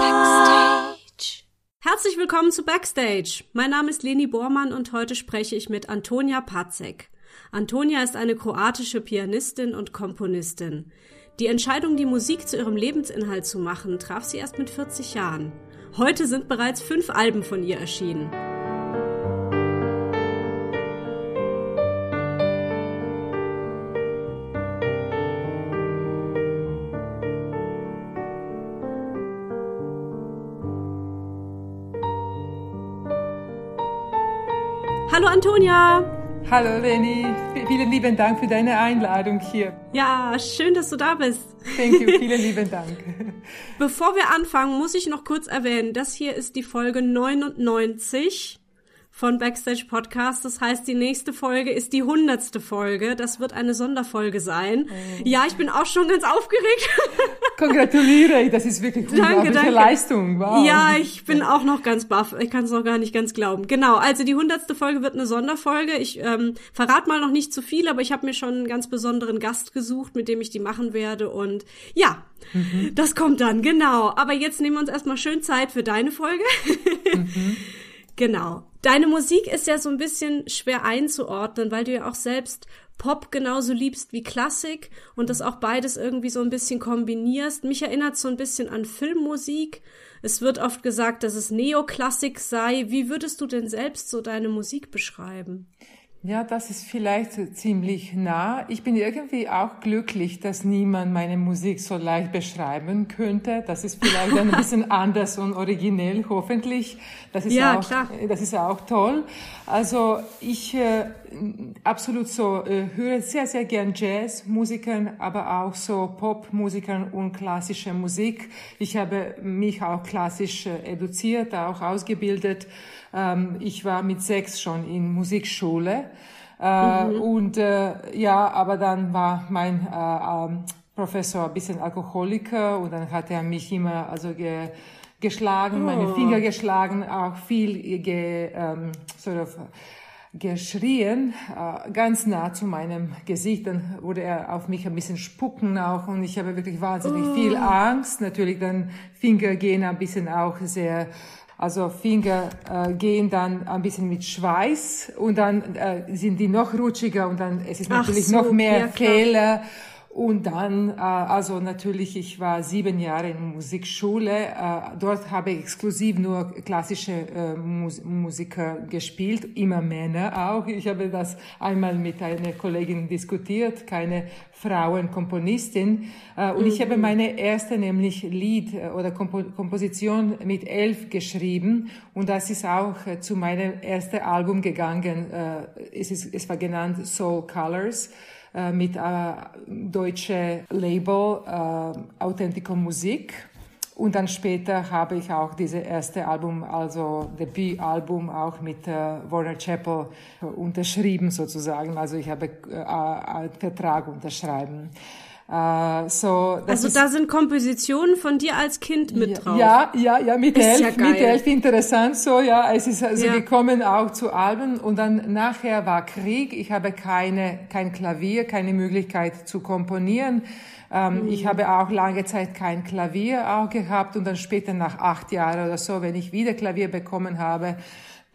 Backstage. Herzlich willkommen zu Backstage. Mein Name ist Leni Bormann und heute spreche ich mit Antonia Pacek. Antonia ist eine kroatische Pianistin und Komponistin. Die Entscheidung, die Musik zu ihrem Lebensinhalt zu machen, traf sie erst mit 40 Jahren. Heute sind bereits fünf Alben von ihr erschienen. Hallo Antonia! Hallo Leni, vielen lieben Dank für deine Einladung hier. Ja, schön, dass du da bist. Thank you, vielen lieben Dank. Bevor wir anfangen, muss ich noch kurz erwähnen, das hier ist die Folge 99 von Backstage Podcast. Das heißt, die nächste Folge ist die hundertste Folge. Das wird eine Sonderfolge sein. Oh. Ja, ich bin auch schon ganz aufgeregt. Kongratuliere, das ist wirklich danke, danke. Leistung. Wow. Ja, ich bin auch noch ganz baff. Ich kann es noch gar nicht ganz glauben. Genau, also die hundertste Folge wird eine Sonderfolge. Ich ähm, verrate mal noch nicht zu viel, aber ich habe mir schon einen ganz besonderen Gast gesucht, mit dem ich die machen werde. Und ja, mhm. das kommt dann, genau. Aber jetzt nehmen wir uns erstmal schön Zeit für deine Folge. Mhm. Genau. Deine Musik ist ja so ein bisschen schwer einzuordnen, weil du ja auch selbst Pop genauso liebst wie Klassik und das auch beides irgendwie so ein bisschen kombinierst. Mich erinnert so ein bisschen an Filmmusik. Es wird oft gesagt, dass es Neoklassik sei. Wie würdest du denn selbst so deine Musik beschreiben? Ja, das ist vielleicht ziemlich nah. Ich bin irgendwie auch glücklich, dass niemand meine Musik so leicht beschreiben könnte. Das ist vielleicht ein bisschen anders und originell, hoffentlich. Das ist ja, auch, klar. das ist auch toll. Also ich äh, absolut so äh, höre sehr, sehr gern Jazzmusikern, aber auch so Popmusikern und klassische Musik. Ich habe mich auch klassisch äh, eduziert, auch ausgebildet. Ähm, ich war mit sechs schon in Musikschule. Äh, mhm. Und äh, ja, aber dann war mein äh, ähm, Professor ein bisschen Alkoholiker und dann hat er mich immer also ge, geschlagen, oh. meine Finger geschlagen, auch viel ge, ähm, sort of geschrien, äh, ganz nah zu meinem Gesicht. Dann wurde er auf mich ein bisschen spucken auch und ich habe wirklich wahnsinnig oh. viel Angst. Natürlich dann Finger gehen ein bisschen auch sehr also Finger äh, gehen dann ein bisschen mit Schweiß und dann äh, sind die noch rutschiger und dann es ist natürlich so, noch mehr ja, Fehler. Und dann, äh, also natürlich, ich war sieben Jahre in Musikschule. Äh, dort habe ich exklusiv nur klassische äh, Mus Musiker gespielt, immer Männer auch. Ich habe das einmal mit einer Kollegin diskutiert, keine Frauenkomponistin. Äh, und mhm. ich habe mhm. meine erste nämlich Lied oder Kompo Komposition mit elf geschrieben. Und das ist auch zu meinem ersten Album gegangen. Äh, es, ist, es war genannt Soul Colors. Äh, mit äh, deutsche Label äh, Authentico Musik. Und dann später habe ich auch dieses erste Album, also Debütalbum, auch mit äh, Warner Chappell unterschrieben sozusagen. Also ich habe äh, einen Vertrag unterschreiben. Uh, so, also da sind Kompositionen von dir als Kind mit drauf. Ja, ja, ja, mit elf, ja mit elf interessant so, ja. Es ist also ja. gekommen auch zu Alben und dann nachher war Krieg. Ich habe keine, kein Klavier, keine Möglichkeit zu komponieren. Ähm, mhm. Ich habe auch lange Zeit kein Klavier auch gehabt und dann später nach acht Jahren oder so, wenn ich wieder Klavier bekommen habe,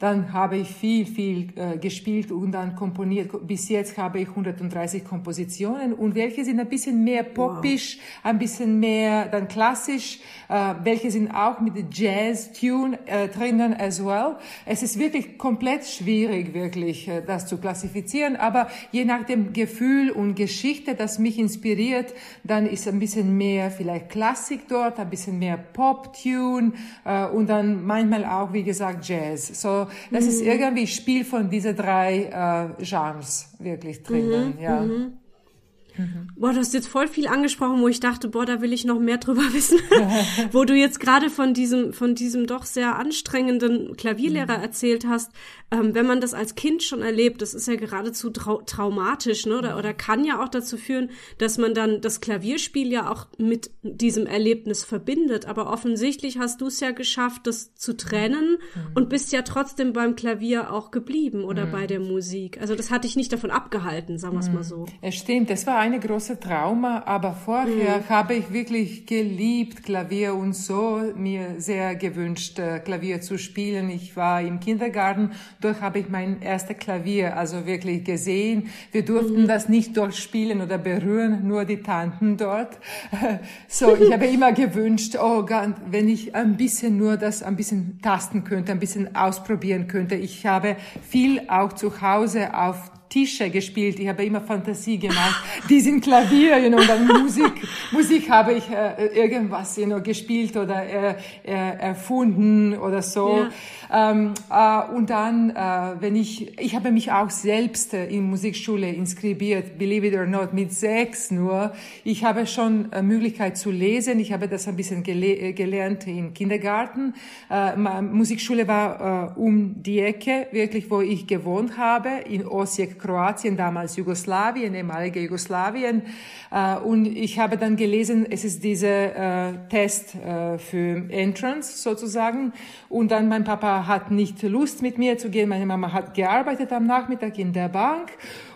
dann habe ich viel, viel äh, gespielt und dann komponiert. Bis jetzt habe ich 130 Kompositionen und welche sind ein bisschen mehr popisch, wow. ein bisschen mehr dann klassisch, äh, welche sind auch mit Jazz-Tune äh, drinnen as well. Es ist wirklich komplett schwierig, wirklich äh, das zu klassifizieren, aber je nach dem Gefühl und Geschichte, das mich inspiriert, dann ist ein bisschen mehr vielleicht Klassik dort, ein bisschen mehr Pop-Tune äh, und dann manchmal auch, wie gesagt, Jazz. So, das mhm. ist irgendwie Spiel von diese drei äh, Genres wirklich drinnen, mhm. ja. Mhm. Mhm. Boah, du hast jetzt voll viel angesprochen, wo ich dachte, boah, da will ich noch mehr drüber wissen. wo du jetzt gerade von diesem, von diesem doch sehr anstrengenden Klavierlehrer mhm. erzählt hast. Ähm, wenn man das als Kind schon erlebt, das ist ja geradezu trau traumatisch, ne? Oder, oder kann ja auch dazu führen, dass man dann das Klavierspiel ja auch mit diesem Erlebnis verbindet. Aber offensichtlich hast du es ja geschafft, das zu trennen mhm. und bist ja trotzdem beim Klavier auch geblieben oder mhm. bei der Musik. Also das hat dich nicht davon abgehalten, sagen wir es mal so. Es stimmt, das war eine große Trauma, aber vorher mhm. habe ich wirklich geliebt Klavier und so mir sehr gewünscht äh, Klavier zu spielen. Ich war im Kindergarten, dort habe ich mein erstes Klavier also wirklich gesehen. Wir durften mhm. das nicht dort spielen oder berühren, nur die Tanten dort. So, ich habe immer gewünscht, oh Gott, wenn ich ein bisschen nur das ein bisschen tasten könnte, ein bisschen ausprobieren könnte. Ich habe viel auch zu Hause auf Tische gespielt. Ich habe immer Fantasie gemacht. Die sind Klavier, you know, und dann Musik, Musik habe ich äh, irgendwas, you know, gespielt oder äh, äh, erfunden oder so. Ja. Ähm, äh, und dann, äh, wenn ich, ich habe mich auch selbst äh, in Musikschule inskribiert, believe it or not, mit sechs nur. Ich habe schon äh, Möglichkeit zu lesen. Ich habe das ein bisschen gele äh, gelernt im Kindergarten. Äh, Musikschule war um die Ecke, wirklich, wo ich gewohnt habe, in Osijek, Kroatien, damals Jugoslawien, ehemalige Jugoslawien. Und ich habe dann gelesen, es ist dieser Test für Entrance sozusagen. Und dann mein Papa hat nicht Lust mit mir zu gehen. Meine Mama hat gearbeitet am Nachmittag in der Bank.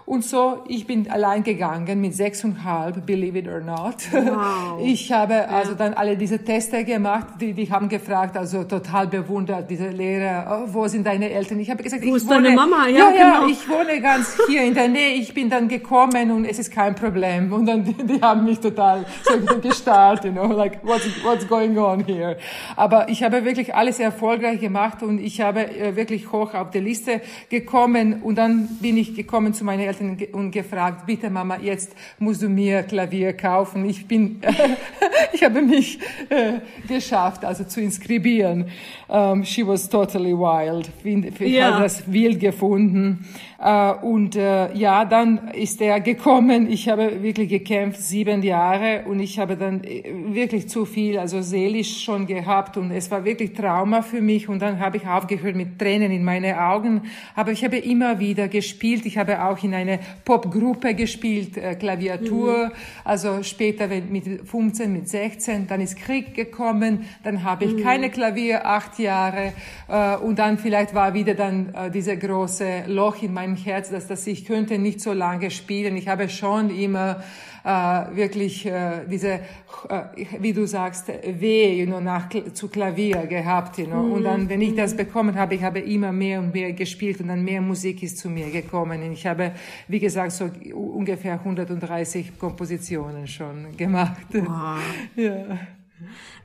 Und so, ich bin allein gegangen mit sechseinhalb, believe it or not. Wow. Ich habe also dann alle diese Teste gemacht, die, die haben gefragt, also total bewundert, diese Lehrer, oh, wo sind deine Eltern? Ich habe gesagt, wo ich ist wohne, deine Mama? Ja, ja, ja genau. ich wohne ganz hier in der Nähe. Ich bin dann gekommen und es ist kein Problem. Und dann, die, die haben mich total so gestarrt, you know, like, what's, what's going on here? Aber ich habe wirklich alles erfolgreich gemacht und ich habe äh, wirklich hoch auf der Liste gekommen und dann bin ich gekommen zu meinen Eltern Eltern und gefragt, bitte Mama, jetzt musst du mir Klavier kaufen. Ich bin, ich habe mich äh, geschafft, also zu inskribieren. Um, she was totally wild. Ich ja. habe das wild gefunden. Uh, und uh, ja, dann ist er gekommen. Ich habe wirklich gekämpft, sieben Jahre, und ich habe dann äh, wirklich zu viel, also seelisch schon gehabt, und es war wirklich Trauma für mich. Und dann habe ich aufgehört mit Tränen in meine Augen. Aber ich habe immer wieder gespielt. Ich habe auch in eine Popgruppe gespielt, äh, Klaviatur. Mhm. Also später mit 15, mit 16, dann ist Krieg gekommen. Dann habe ich mhm. keine Klavier, acht Jahre. Äh, und dann vielleicht war wieder dann äh, diese große Loch in meinem Herz, dass, dass ich könnte nicht so lange spielen. Ich habe schon immer äh, wirklich äh, diese, äh, wie du sagst, Weh you know, nach, zu Klavier gehabt. You know. Und dann, wenn ich das bekommen habe, ich habe immer mehr und mehr gespielt und dann mehr Musik ist zu mir gekommen. Und ich habe, wie gesagt, so ungefähr 130 Kompositionen schon gemacht. Wow. ja.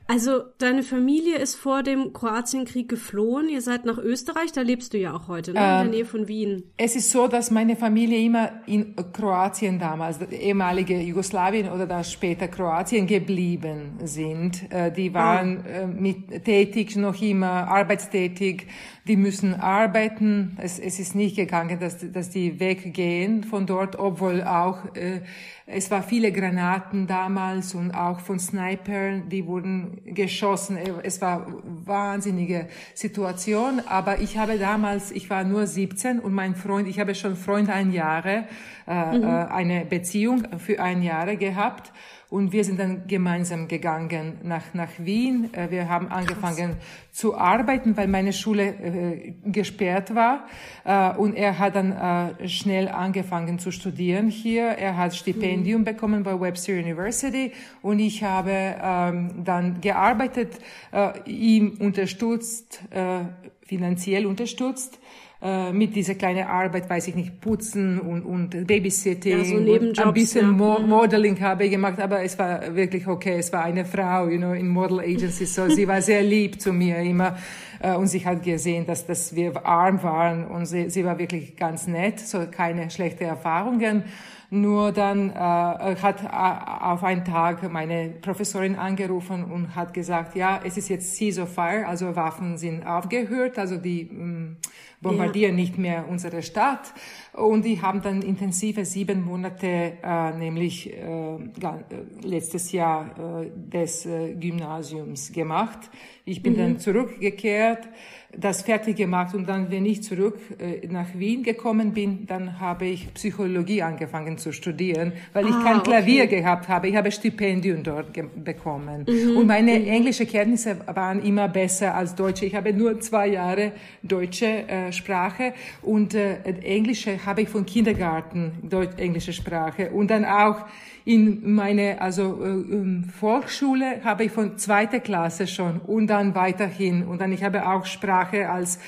Also deine Familie ist vor dem Kroatienkrieg geflohen. Ihr seid nach Österreich, da lebst du ja auch heute, ne? in der ähm, Nähe von Wien. Es ist so, dass meine Familie immer in Kroatien damals, ehemalige Jugoslawien oder dann später Kroatien geblieben sind. Äh, die waren ah. mit tätig, noch immer arbeitstätig. Die müssen arbeiten. Es, es ist nicht gegangen, dass, dass die weggehen von dort, obwohl auch äh, es war viele Granaten damals und auch von Snipern, die wurden geschossen. Es war wahnsinnige Situation. Aber ich habe damals, ich war nur 17 und mein Freund, ich habe schon Freund ein Jahre, äh, mhm. Äh, eine Beziehung für ein Jahr gehabt. Und wir sind dann gemeinsam gegangen nach, nach Wien. Äh, wir haben angefangen Krass. zu arbeiten, weil meine Schule äh, gesperrt war. Äh, und er hat dann äh, schnell angefangen zu studieren hier. Er hat Stipendium mhm. bekommen bei Webster University. Und ich habe ähm, dann gearbeitet, äh, ihm unterstützt, äh, finanziell unterstützt äh, mit dieser kleinen Arbeit, weiß ich nicht, putzen und, und Babysitting. Ja, so Nebenjobs, ein bisschen ja. Mo mhm. Modeling habe ich gemacht, aber es war wirklich okay. Es war eine Frau, you know, in Model Agency, so sie war sehr lieb zu mir immer äh, und sie hat gesehen, dass, dass wir arm waren und sie, sie war wirklich ganz nett, so keine schlechte Erfahrungen. Nur dann äh, hat äh, auf einen Tag meine Professorin angerufen und hat gesagt, ja, es ist jetzt Ceasefire, also Waffen sind aufgehört, also die mh, mm, bombardieren ja. nicht mehr unsere Stadt. Und die haben dann intensive sieben Monate, äh, nämlich äh, äh letztes Jahr äh, des äh, Gymnasiums gemacht. Ich bin mhm. dann zurückgekehrt das fertig gemacht und dann, wenn ich zurück äh, nach Wien gekommen bin, dann habe ich Psychologie angefangen zu studieren, weil ich ah, kein Klavier okay. gehabt habe. Ich habe Stipendien dort bekommen. Mhm. Und meine mhm. englische Kenntnisse waren immer besser als Deutsche. Ich habe nur zwei Jahre deutsche äh, Sprache und äh, Englische habe ich von Kindergarten, Deutsch, englische Sprache. Und dann auch in meine also äh, Volksschule habe ich von zweiter Klasse schon und dann weiterhin und dann ich habe auch Sprache als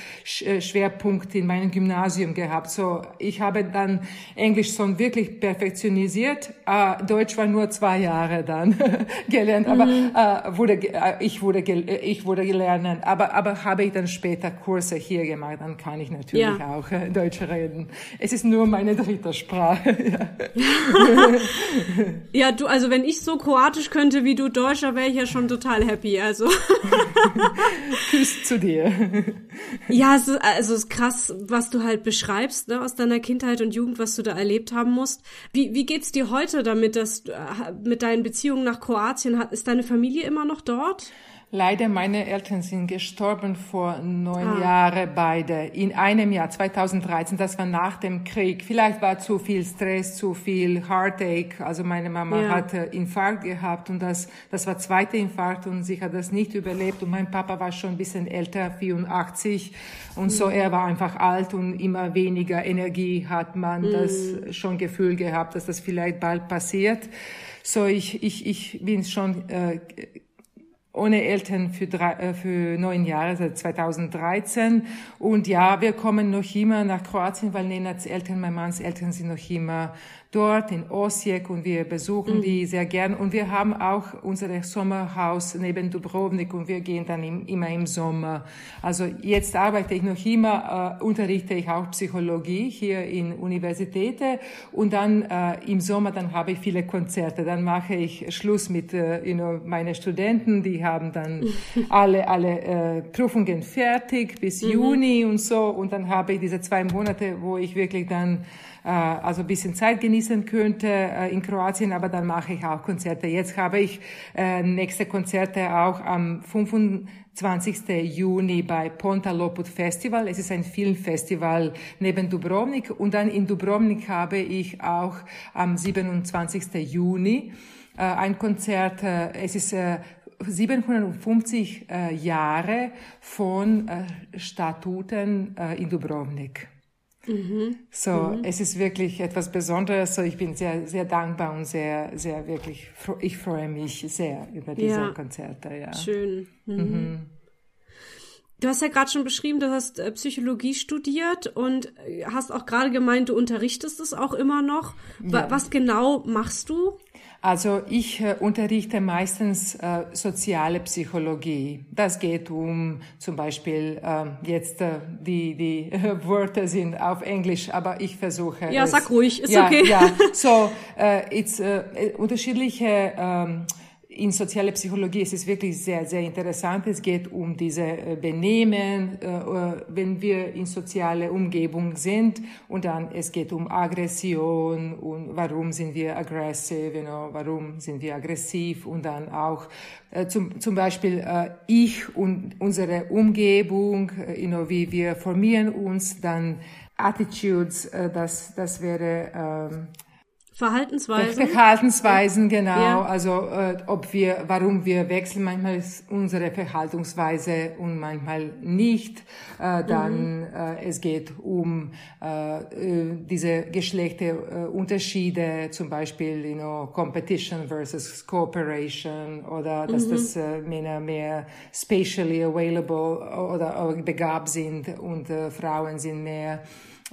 äh, Schwerpunkt in meinem Gymnasium gehabt. So ich habe dann Englisch schon wirklich perfektionisiert. Äh, Deutsch war nur zwei Jahre dann gelernt, aber mhm. äh, wurde äh, ich wurde äh, ich wurde gelernt, aber aber habe ich dann später Kurse hier gemacht. Dann kann ich natürlich ja. auch äh, Deutsch reden. Es ist nur meine dritte Sprache. Ja, du, also wenn ich so Kroatisch könnte wie du Deutscher, wäre ich ja schon total happy. Also. Küss zu dir. Ja, es ist, also es ist krass, was du halt beschreibst, ne, aus deiner Kindheit und Jugend, was du da erlebt haben musst. Wie, wie geht's dir heute damit, dass äh, mit deinen Beziehungen nach Kroatien, ist deine Familie immer noch dort? Leider, meine Eltern sind gestorben vor neun ah. Jahren beide. In einem Jahr, 2013, das war nach dem Krieg. Vielleicht war zu viel Stress, zu viel Heartache. Also meine Mama ja. hatte Infarkt gehabt und das, das war zweiter Infarkt und sie hat das nicht überlebt. Und mein Papa war schon ein bisschen älter, 84. Und mhm. so, er war einfach alt und immer weniger Energie hat man mhm. das schon Gefühl gehabt, dass das vielleicht bald passiert. So, ich, ich, ich bin schon, äh, ohne Eltern für, drei, äh, für neun Jahre, seit 2013. Und ja, wir kommen noch immer nach Kroatien, weil Nenats Eltern, mein Manns Eltern sind noch immer dort in Osijek und wir besuchen mhm. die sehr gern. Und wir haben auch unser Sommerhaus neben Dubrovnik und wir gehen dann im, immer im Sommer. Also jetzt arbeite ich noch immer, äh, unterrichte ich auch Psychologie hier in Universitäten und dann äh, im Sommer dann habe ich viele Konzerte. Dann mache ich Schluss mit äh, you know, meine Studenten, die haben dann alle alle äh, Prüfungen fertig bis mhm. Juni und so und dann habe ich diese zwei Monate, wo ich wirklich dann also ein bisschen Zeit genießen könnte äh, in Kroatien, aber dann mache ich auch Konzerte. Jetzt habe ich äh, nächste Konzerte auch am 25. Juni bei Ponta Loput Festival. Es ist ein Filmfestival neben Dubrovnik und dann in Dubrovnik habe ich auch am 27. Juni ein Konzert. Es ist 750 Jahre von Statuten in Dubrovnik. Mhm. So, mhm. es ist wirklich etwas Besonderes. So, ich bin sehr, sehr dankbar und sehr, sehr wirklich, ich freue mich sehr über diese ja. Konzerte. Ja. Schön. Mhm. mhm. Du hast ja gerade schon beschrieben, du hast äh, Psychologie studiert und äh, hast auch gerade gemeint, du unterrichtest es auch immer noch. Ja. Was genau machst du? Also ich äh, unterrichte meistens äh, soziale Psychologie. Das geht um zum Beispiel äh, jetzt äh, die die Wörter sind auf Englisch, aber ich versuche. Ja, es, sag ruhig, ist ja, okay. Ja, so äh, it's äh, unterschiedliche ähm, in soziale Psychologie ist es wirklich sehr, sehr interessant. Es geht um diese äh, Benehmen, äh, äh, wenn wir in soziale Umgebung sind. Und dann es geht um Aggression und warum sind wir aggressive, you know, warum sind wir aggressiv und dann auch zum, zum Beispiel ich und unsere Umgebung, you know, wie wir formieren uns, dann Attitudes, das, das wäre, ähm, Verhaltensweisen. Verhaltensweisen, genau. Ja. Also äh, ob wir, warum wir wechseln, manchmal ist unsere Verhaltensweise und manchmal nicht. Äh, dann mhm. äh, es geht um äh, äh diese Geschlechterunterschiede, äh, zum Beispiel, you know, Competition versus Cooperation oder dass mhm. das äh, Männer mehr spatially available oder, oder begabt sind und äh, Frauen sind mehr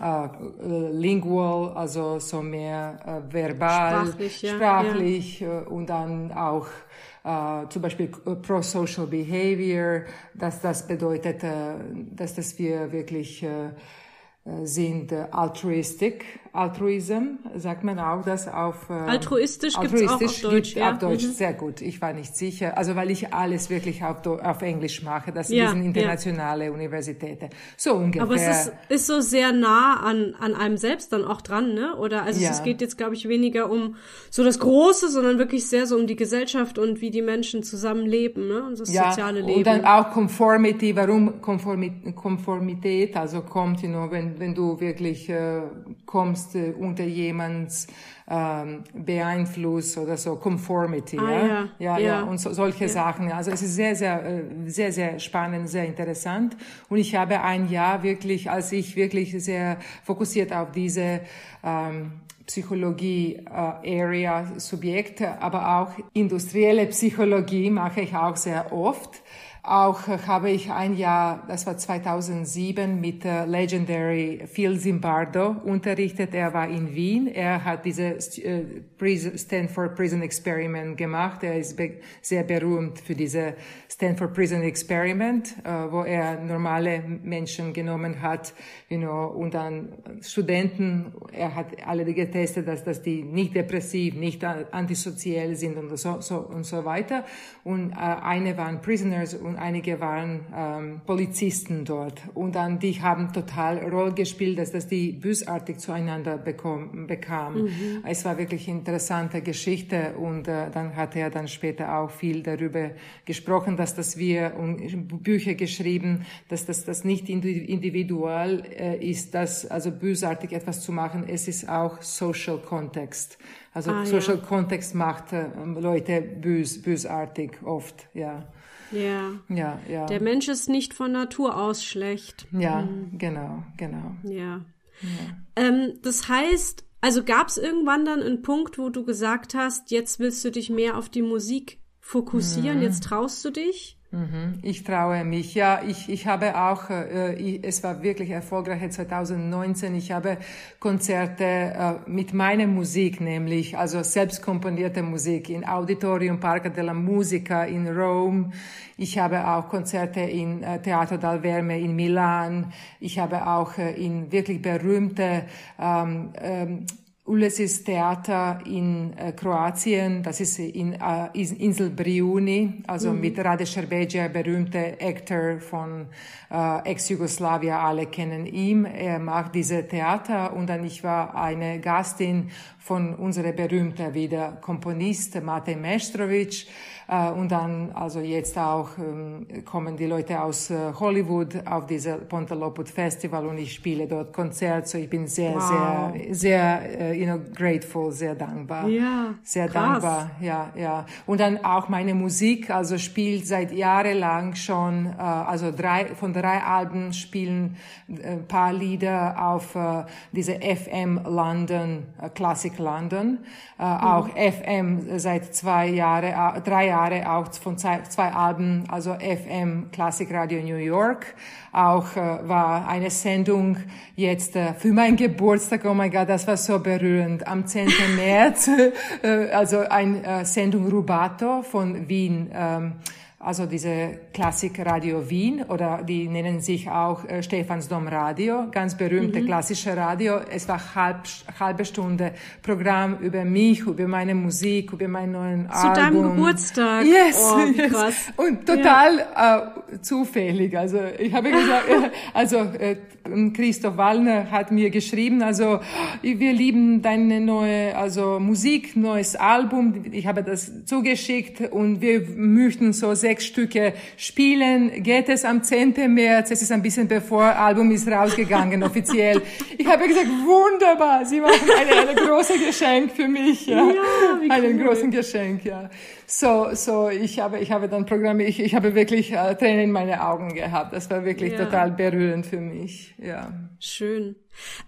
äh, lingual, also so mehr äh, verbal, sprachlich, ja. sprachlich ja. Äh, und dann auch äh, zum Beispiel äh, pro-social behavior, dass das bedeutet, äh, dass das wir wirklich sind altruistic, Altruism, sagt man auch das auf äh, altruistisch, altruistisch gibt's auch auf Deutsch. Ja? Auf Deutsch, mhm. sehr gut. Ich war nicht sicher, also weil ich alles wirklich auf, auf Englisch mache. Das ja, sind internationale ja. Universitäten. So ungefähr. Aber es ist, ist so sehr nah an, an einem selbst dann auch dran, ne? Oder also ja. es geht jetzt, glaube ich, weniger um so das Große, sondern wirklich sehr so um die Gesellschaft und wie die Menschen zusammenleben, ne? Und das ja, soziale Leben. Und dann auch Conformity, warum Conformity, Konformität, also kommt, you know, wenn, wenn du wirklich äh, kommst äh, unter jemands ähm, Beeinfluss oder so, Conformity, ah, ja? Ja, ja, ja, und so, solche ja. Sachen. Also es ist sehr, sehr, äh, sehr, sehr spannend, sehr interessant. Und ich habe ein Jahr wirklich, als ich wirklich sehr fokussiert auf diese ähm, Psychologie-Area-Subjekte, äh, aber auch industrielle Psychologie mache ich auch sehr oft. Auch habe ich ein Jahr, das war 2007, mit äh, Legendary Phil Zimbardo unterrichtet. Er war in Wien. Er hat diese äh, Stanford Prison Experiment gemacht. Er ist sehr berühmt für diese Stanford Prison Experiment, äh, wo er normale Menschen genommen hat, you know, und dann Studenten. Er hat alle getestet, dass, dass die nicht depressiv, nicht antisozial sind und so, so und so weiter. Und äh, eine waren Prisoners und einige waren ähm, Polizisten dort. Und dann die haben total Rolle gespielt, dass das die bösartig zueinander bekom, bekam. Mhm. Es war wirklich eine interessante Geschichte und äh, dann hat er dann später auch viel darüber gesprochen, dass das wir und Bücher geschrieben, dass das das nicht individual äh, ist, dass also bösartig etwas zu machen. Es ist auch Social Context. Also ah, Social ja. Context macht äh, Leute bös, bösartig oft, ja. Ja. Ja, ja. Der Mensch ist nicht von Natur aus schlecht. Ja, mhm. genau, genau. Ja. ja. Ähm, das heißt, also gab es irgendwann dann einen Punkt, wo du gesagt hast, jetzt willst du dich mehr auf die Musik fokussieren, mhm. jetzt traust du dich? Mhm. Ich traue mich. Ja, ich, ich habe auch, äh, ich, es war wirklich erfolgreich 2019. Ich habe Konzerte äh, mit meiner Musik, nämlich also selbst komponierte Musik in Auditorium Parco della Musica in Rom. Ich habe auch Konzerte in äh, Teatro dal Verme in Milan. Ich habe auch äh, in wirklich berühmte ähm, ähm, Ulysses Theater in äh, Kroatien, das ist in äh, Insel Briuni, also mhm. mit Rade Šerbedžija, berühmte Actor von äh, Ex-Jugoslawien, alle kennen ihn. Er macht diese Theater und dann ich war eine Gastin von unserer berühmten wieder Komponist Matej Mestrovic und dann, also jetzt auch ähm, kommen die Leute aus äh, Hollywood auf diese Pontaloput Festival und ich spiele dort Konzert. So ich bin sehr, wow. sehr, sehr, äh, you know, grateful, sehr dankbar. Ja, sehr krass. dankbar. Ja, ja. Und dann auch meine Musik, also spielt seit jahrelang schon, äh, also drei, von drei Alben spielen ein paar Lieder auf äh, diese FM London, äh, Classic London. Äh, mhm. Auch FM seit zwei Jahre, drei Jahre Jahre auch von zwei, Alben, also FM Klassikradio New York. Auch äh, war eine Sendung jetzt äh, für meinen Geburtstag. Oh mein Gott, das war so berührend. Am 10. März, äh, also eine äh, Sendung Rubato von Wien. Ähm, also diese Klassik Radio Wien oder die nennen sich auch äh, Stephansdom Radio, ganz berühmte mhm. klassische Radio. Es war halb, halbe Stunde Programm über mich, über meine Musik, über meinen neuen Zu Album. Zu deinem Geburtstag. Yes, oh, yes. Krass. Und total ja. äh, zufällig. Also ich habe gesagt, äh, also äh, Christoph Wallner hat mir geschrieben, also wir lieben deine neue also Musik, neues Album. Ich habe das zugeschickt und wir möchten so sehr sechs Stücke spielen. Geht es am 10. März? Es ist ein bisschen bevor Album ist rausgegangen offiziell. Ich habe gesagt, wunderbar. Sie machen eine, eine große Geschenk für mich. Ja, ja cool. einen großen Geschenk. Ja. So, so ich habe, ich habe dann Programme. Ich, ich habe wirklich äh, Tränen in meine Augen gehabt. Das war wirklich ja. total berührend für mich. Ja. Schön.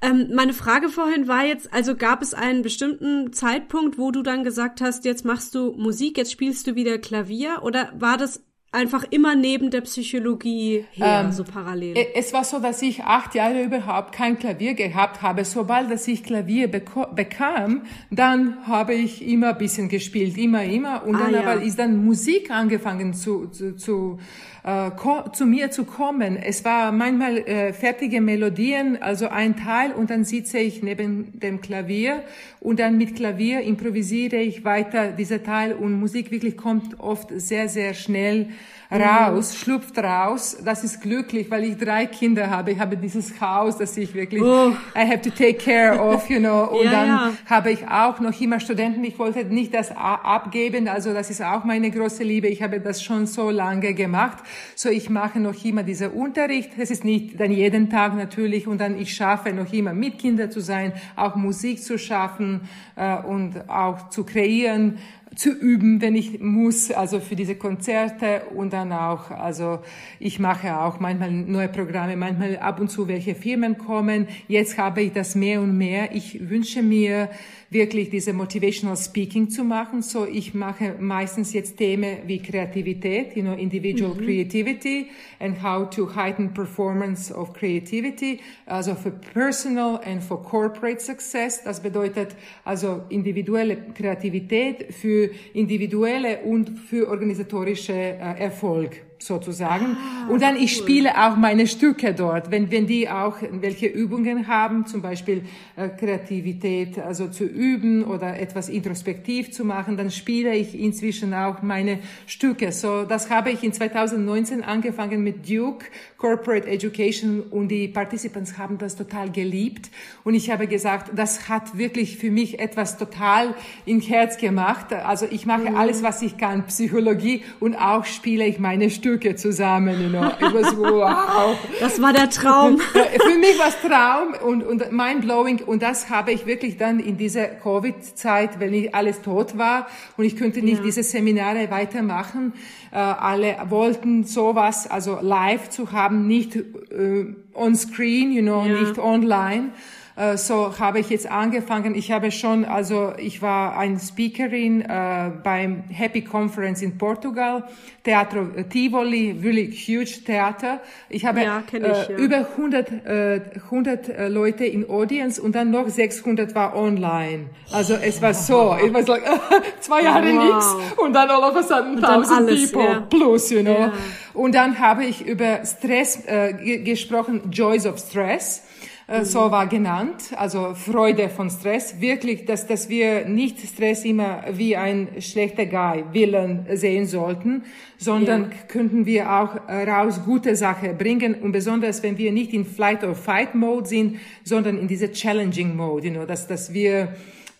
Ähm, meine Frage vorhin war jetzt, also gab es einen bestimmten Zeitpunkt, wo du dann gesagt hast, jetzt machst du Musik, jetzt spielst du wieder Klavier oder war das einfach immer neben der Psychologie her, ähm, so parallel? E, es war so, dass ich acht Jahre überhaupt kein Klavier gehabt habe. Sobald dass ich Klavier bekam, dann habe ich immer ein bisschen gespielt, immer, immer. Und ah, dann ja. aber ist dann Musik angefangen zu, zu, zu äh, zu mir zu kommen. Es war manchmal äh, fertige Melodien, also ein Teil und dann sitze ich neben dem Klavier und dann mit Klavier improvisiere ich weiter dieser Teil und Musik wirklich kommt oft sehr, sehr schnell raus, mhm. schlüpft raus. Das ist glücklich, weil ich drei Kinder habe. Ich habe dieses Haus, das ich wirklich, oh. I have to take care of, you know. Und ja, dann ja. habe ich auch noch immer Studenten. Ich wollte nicht das abgeben. Also das ist auch meine große Liebe. Ich habe das schon so lange gemacht. So ich mache noch immer diesen Unterricht. Es ist nicht dann jeden Tag natürlich. Und dann ich schaffe noch immer mit Kindern zu sein, auch Musik zu schaffen äh, und auch zu kreieren zu üben, wenn ich muss, also für diese Konzerte und dann auch, also ich mache auch manchmal neue Programme, manchmal ab und zu welche Firmen kommen. Jetzt habe ich das mehr und mehr. Ich wünsche mir wirklich diese Motivational Speaking zu machen. So ich mache meistens jetzt Themen wie Kreativität, you know, individual mhm. creativity and how to heighten performance of creativity, also für personal and for corporate success. Das bedeutet also individuelle Kreativität für individuelle und für organisatorische äh, Erfolg sozusagen. Ah, und dann, ich spiele auch meine Stücke dort. Wenn, wenn die auch welche Übungen haben, zum Beispiel äh, Kreativität, also zu üben oder etwas introspektiv zu machen, dann spiele ich inzwischen auch meine Stücke. So, das habe ich in 2019 angefangen mit Duke, Corporate Education und die Participants haben das total geliebt. Und ich habe gesagt, das hat wirklich für mich etwas total in Herz gemacht. Also ich mache mhm. alles, was ich kann, Psychologie und auch spiele ich meine Stücke. Stücke zusammen. You know. It was wow. Das war der Traum. Für mich war es Traum und, und mind-blowing. Und das habe ich wirklich dann in dieser Covid-Zeit, wenn ich alles tot war und ich könnte nicht ja. diese Seminare weitermachen. Äh, alle wollten sowas, also live zu haben, nicht äh, on screen, you know, ja. nicht online. Äh, so habe ich jetzt angefangen. Ich habe schon, also ich war ein Speakerin äh, beim Happy Conference in Portugal, Teatro Tivoli, wirklich huge Theater. Ich habe ja, ich, äh, ja. über 100, äh, 100 äh, Leute in Audience und dann noch 600 war online. Also es war so, it was like zwei Jahre wow. nichts und dann all of a sudden 1000 people ja. plus, you know. Ja. Und dann habe ich über Stress äh, gesprochen, Joys of Stress. Äh, so war genannt, also Freude von Stress, wirklich, dass, dass wir nicht Stress immer wie ein schlechter Guy, Willen sehen sollten, sondern yeah. könnten wir auch raus gute Sache bringen und besonders, wenn wir nicht in Flight or Fight Mode sind, sondern in diese Challenging Mode, you know, dass, dass wir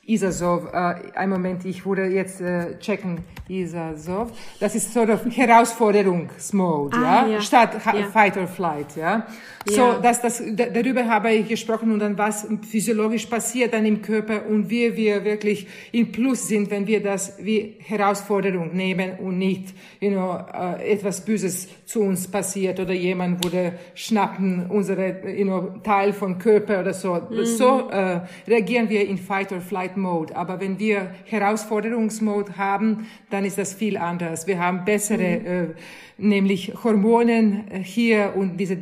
Isasov, äh, ein Moment, ich würde jetzt äh, checken, Isasov, das ist sort of Herausforderungsmode, ah, ja? ja, statt ja. Fight or Flight, ja. So, dass das, darüber habe ich gesprochen und dann was physiologisch passiert dann im Körper und wie wir wirklich in Plus sind, wenn wir das wie Herausforderung nehmen und nicht, you know, äh, etwas Böses zu uns passiert oder jemand würde schnappen, unsere, you know, Teil von Körper oder so. Mhm. So äh, reagieren wir in Fight or Flight Mode. Aber wenn wir Herausforderungsmode haben, dann ist das viel anders. Wir haben bessere mhm. äh, nämlich Hormonen äh, hier und diese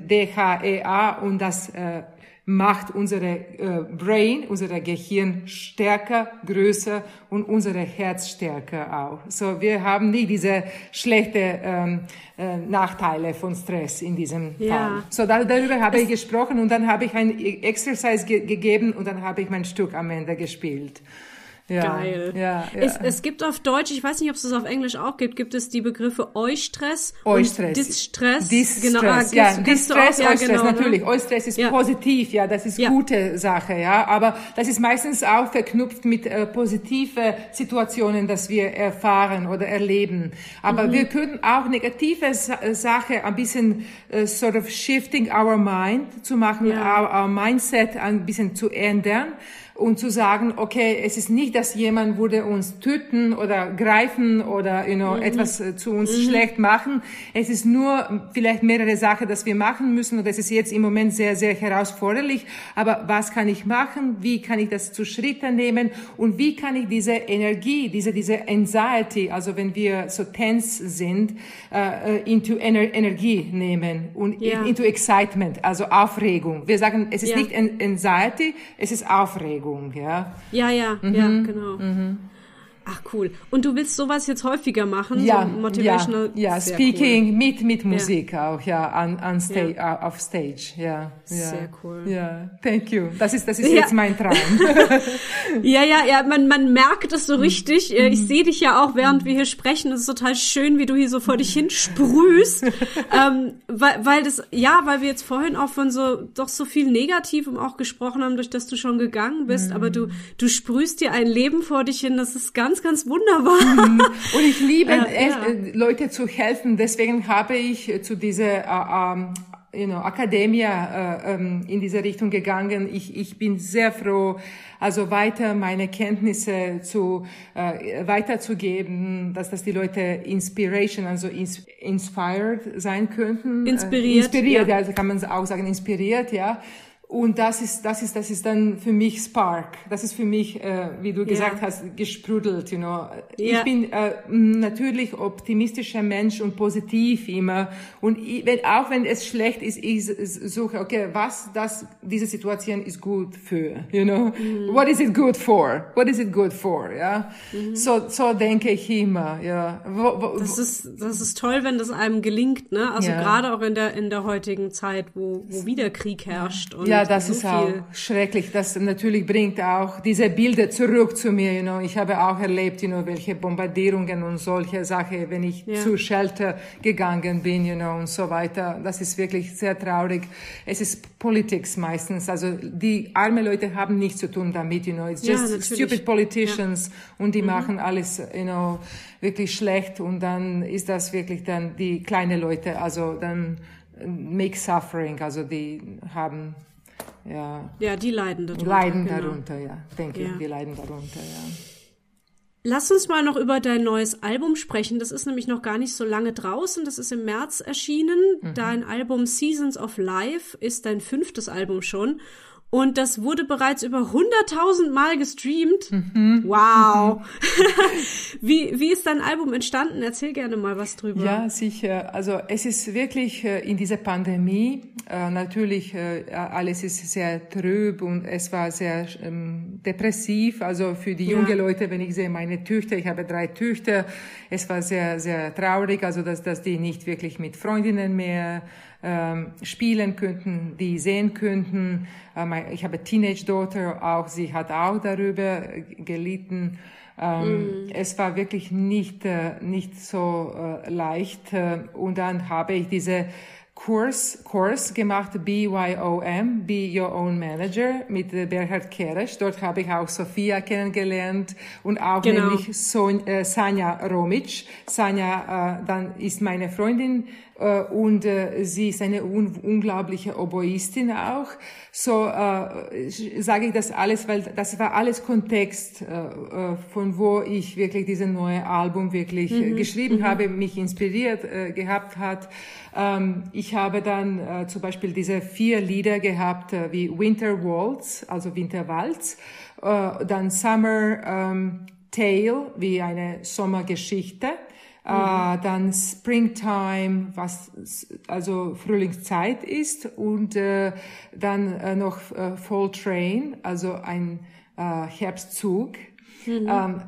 DHEA und das äh, macht unsere äh, Brain, unser Gehirn stärker, größer und unsere Herz stärker auch. So, wir haben nicht diese schlechte ähm, äh, Nachteile von Stress in diesem ja. Fall. So, da, darüber habe es ich gesprochen und dann habe ich ein Exercise ge gegeben und dann habe ich mein Stück am Ende gespielt. Ja, Geil. Ja, ja. Es, es gibt auf Deutsch, ich weiß nicht, ob es das auf Englisch auch gibt, gibt es die Begriffe Eustress Eustress. und Distress. Distress, genau, ah, ja, Distress, auch, ja, Eustress, genau, ne? natürlich. Eustress ist positiv, ja, das ist gute Sache, ja, aber das ist meistens auch verknüpft mit äh, positive Situationen, dass wir erfahren oder erleben. Aber mhm. wir können auch negative Sa Sache ein bisschen äh, sort of shifting our mind zu machen, our, our mindset ein bisschen zu ändern und zu sagen, okay, es ist nicht, dass jemand würde uns töten oder greifen oder you know, mhm. etwas äh, zu uns mhm. schlecht machen. Es ist nur vielleicht mehrere Sachen, dass wir machen müssen und das ist jetzt im Moment sehr, sehr herausforderlich. Aber was kann ich machen? Wie kann ich das zu Schritte nehmen? Und wie kann ich diese Energie, diese, diese Anxiety, also wenn wir so tense sind, uh, into Ener Energie nehmen und ja. into Excitement, also Aufregung. Wir sagen, es ist ja. nicht Anxiety, es ist Aufregung, ja. Ja, ja, mhm. ja, genau. Mhm. Ach cool. Und du willst sowas jetzt häufiger machen? Ja, so motivational. Ja, ja Speaking cool. mit mit Musik ja. auch, ja, an, an stage, ja. auf Stage, ja, Sehr cool. Ja, thank you. Das ist das ist jetzt mein Traum. ja, ja, ja. Man man merkt es so richtig. Mhm. Ich sehe dich ja auch, während wir hier sprechen. Es ist total schön, wie du hier so vor dich hin sprühst, ähm, weil weil das ja, weil wir jetzt vorhin auch von so doch so viel Negativem auch gesprochen haben, durch das du schon gegangen bist. Mhm. Aber du du sprühst dir ein Leben vor dich hin. Das ist ganz ganz, ganz wunderbar. Mhm. Und ich liebe äh, es, ja. Leute zu helfen. Deswegen habe ich zu dieser äh, ähm, you know, Akademie äh, ähm, in diese Richtung gegangen. Ich, ich bin sehr froh, also weiter meine Kenntnisse zu äh, weiterzugeben, dass das die Leute Inspiration, also ins, inspired sein könnten. Inspiriert. Äh, inspiriert, ja. ja, kann man auch sagen, inspiriert, ja und das ist, das ist, das ist dann für mich Spark. Das ist für mich, äh, wie du gesagt ja. hast, gesprudelt, you know. Ja. Ich bin äh, natürlich optimistischer Mensch und positiv immer. Und ich, wenn, auch wenn es schlecht ist, ich suche, okay, was das, diese Situation ist gut für, you know. Mhm. What is it good for? What is it good for, ja. Mhm. So, so denke ich immer, ja. Wo, wo, das ist, das ist toll, wenn das einem gelingt, ne? Also ja. gerade auch in der, in der heutigen Zeit, wo, wo wieder Krieg herrscht und ja das so ist auch schrecklich. Das natürlich bringt auch diese Bilder zurück zu mir. You know. Ich habe auch erlebt, you know, welche Bombardierungen und solche Sachen, wenn ich ja. zu Shelter gegangen bin, you know, und so weiter. Das ist wirklich sehr traurig. Es ist Politics meistens. Also die armen Leute haben nichts zu tun damit, you know. It's just ja, stupid politicians ja. und die mhm. machen alles, you know, wirklich schlecht und dann ist das wirklich dann die kleinen Leute, also dann make suffering, also die haben ja. Ja, die leiden darunter. Leiden genau. darunter, ja. Denke ja. ich, die leiden darunter, ja. Lass uns mal noch über dein neues Album sprechen. Das ist nämlich noch gar nicht so lange draußen. Das ist im März erschienen. Mhm. Dein Album Seasons of Life ist dein fünftes Album schon. Und das wurde bereits über 100.000 Mal gestreamt. Mhm. Wow. wie, wie ist dein Album entstanden? Erzähl gerne mal was drüber. Ja, sicher. Also es ist wirklich äh, in dieser Pandemie, äh, natürlich äh, alles ist sehr trüb und es war sehr ähm, depressiv. Also für die ja. jungen Leute, wenn ich sehe meine Töchter, ich habe drei Töchter, es war sehr, sehr traurig, also dass, dass die nicht wirklich mit Freundinnen mehr spielen könnten, die sehen könnten. Äh, ich habe Teenage-Daughter, auch sie hat auch darüber gelitten. Ähm, mm. Es war wirklich nicht, äh, nicht so äh, leicht. Äh, und dann habe ich diese Kurs, Kurs gemacht, BYOM, Be Your Own Manager, mit Berhard Keresch. Dort habe ich auch Sophia kennengelernt und auch genau. nämlich Son, Sanja Romic. Sanja, dann ist meine Freundin und äh, sie ist eine un unglaubliche Oboistin auch. So äh, sage ich das alles, weil das war alles Kontext, äh, äh von wo ich wirklich dieses neue Album wirklich äh, mhm. geschrieben mhm. habe, mich inspiriert äh, gehabt hat. Ähm, ich habe dann äh, zum Beispiel diese vier Lieder gehabt, äh, wie Winter Waltz, also Winterwalz, äh, dann Summer ähm, Tale, wie eine Sommergeschichte, äh, mhm. dann Springtime, was also Frühlingszeit ist und äh, dann äh, noch äh, Fall Train, also ein äh, Herbstzug. Mhm. Ähm,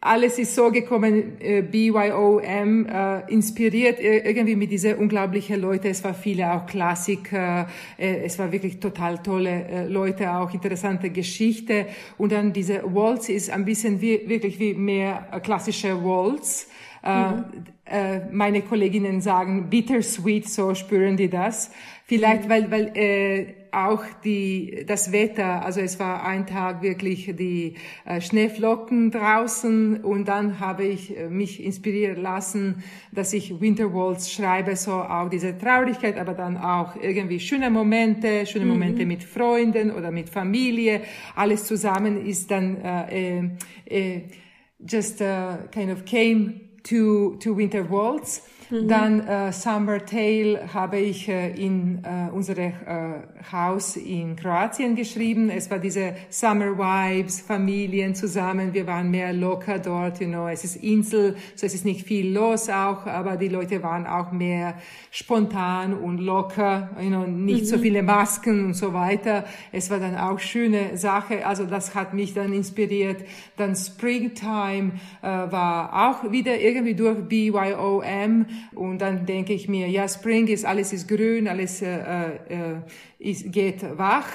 alles ist so gekommen, äh, BYOM, äh, inspiriert irgendwie mit dieser unglaublichen Leute. Es war viele auch Klassiker, äh, es war wirklich total tolle äh, Leute, auch interessante Geschichte. Und dann diese Waltz ist ein bisschen wie, wirklich wie mehr äh, klassische Waltz. Äh, mhm. Äh, meine Kolleginnen sagen bittersweet, so spüren die das. Vielleicht, mhm. weil, weil äh, auch die, das Wetter, also es war ein Tag wirklich die äh, Schneeflocken draußen und dann habe ich äh, mich inspirieren lassen, dass ich Winterwaltz schreibe, so auch diese Traurigkeit, aber dann auch irgendwie schöne Momente, schöne mhm. Momente mit Freunden oder mit Familie, alles zusammen ist dann äh, äh, äh just uh, kind of came to, to Winter Waltz. Mhm. Dann äh, Summer Tale habe ich äh, in äh, unsere äh, Haus in Kroatien geschrieben. Es war diese Summer Vibes, Familien zusammen. Wir waren mehr locker dort, you know. Es ist Insel, so es ist nicht viel los auch, aber die Leute waren auch mehr spontan und locker, you know, nicht mhm. so viele Masken und so weiter. Es war dann auch schöne Sache. Also das hat mich dann inspiriert. Dann Springtime äh, war auch wieder irgendwie durch BYOM und dann denke ich mir, ja, Spring ist, alles ist grün, alles äh, äh, ist, geht wach.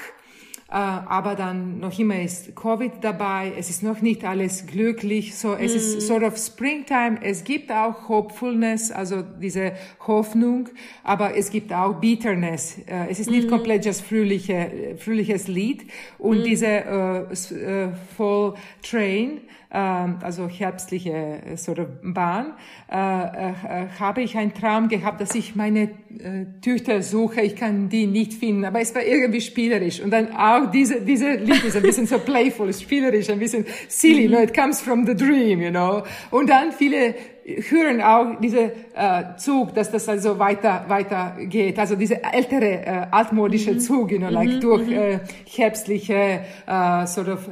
Äh, aber dann noch immer ist Covid dabei. Es ist noch nicht alles glücklich. So, es mm. ist mhm. sort of Springtime. Es gibt auch Hopefulness, also diese Hoffnung, aber es gibt auch Bitterness. Äh, es ist nicht mm. komplett just fröhliche, fröhliches Lied. Und mm. diese äh, Fall Train, also herbstliche äh, sort of Bahn, äh, äh, habe ich einen Traum gehabt, dass ich meine Töchter suche. Ich kann die nicht finden, aber es war irgendwie spielerisch. Und dann auch diese, diese Lied ist ein bisschen so playful, spielerisch, ein bisschen silly, no? it comes from the dream, you know. Und dann viele hören auch diese äh, Zug, dass das also weiter weiter geht. Also diese ältere äh, altmodische mhm. Zug, you know, like mhm. durch mhm. äh, herbstliche äh, sort of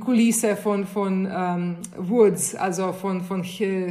Kulisse von von um, Woods, also von von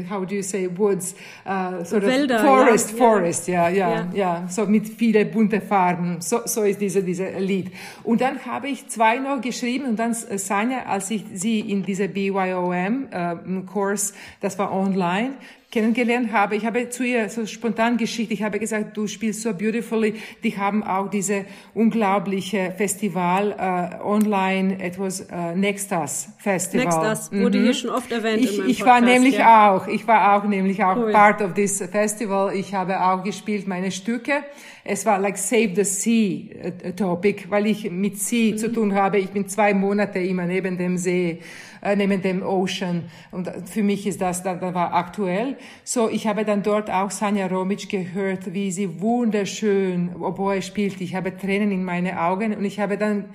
how do you say Woods, uh, sort Wälder, of Forest, ja. Forest, ja, ja, ja, ja, so mit viele bunte Farben. So so ist diese diese Lied. Und dann habe ich zwei noch geschrieben und dann äh, Sanja, als ich sie in diese BYOM äh, Kurs, das war online, kennengelernt habe. Ich habe zu ihr so spontan geschickt, ich habe gesagt, du spielst so beautifully. Die haben auch diese unglaubliche Festival äh, online, etwas äh, Nextas Festival. Nextas wurde mhm. hier schon oft erwähnt. Ich, ich Podcast, war nämlich ja. auch, ich war auch nämlich auch cool. part of this festival. Ich habe auch gespielt meine Stücke. Es war like Save the Sea äh, Topic, weil ich mit Sea mhm. zu tun habe. Ich bin zwei Monate immer neben dem See äh, neben dem Ocean. Und für mich ist das, das war aktuell. So, ich habe dann dort auch Sanja Romic gehört, wie sie wunderschön Oboe spielt. Ich habe Tränen in meine Augen und ich habe dann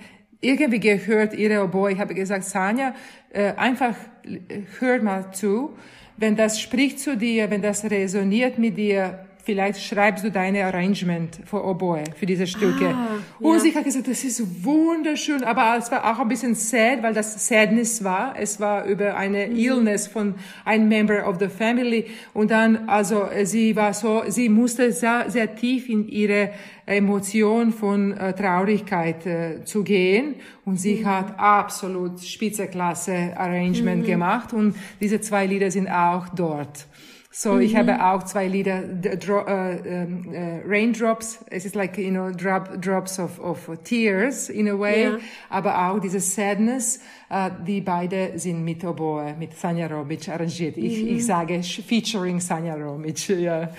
irgendwie gehört ihre Oboe. Ich habe gesagt, Sanja, äh, einfach äh, hör mal zu. Wenn das spricht zu dir, wenn das resoniert mit dir, vielleicht schreibst du deine Arrangement für Oboe, für diese Stücke. Ah, und sie hat gesagt, das ist wunderschön, aber es war auch ein bisschen sad, weil das Sadness war. Es war über eine mhm. Illness von einem Member of the Family. Und dann, also, sie war so, sie musste sehr, sehr tief in ihre Emotion von äh, Traurigkeit äh, zu gehen. Und sie mhm. hat absolut Spitzeklasse Arrangement mhm. gemacht. Und diese zwei Lieder sind auch dort. So, mhm. ich habe auch zwei Lieder, dro, uh, uh, Raindrops, es ist like, you know, drop, drops of, of tears in a way, yeah. aber auch diese Sadness, uh, die beide sind mit Oboe, mit Sanja Romic arrangiert. Mhm. Ich, ich sage featuring Sanja Romic, ja.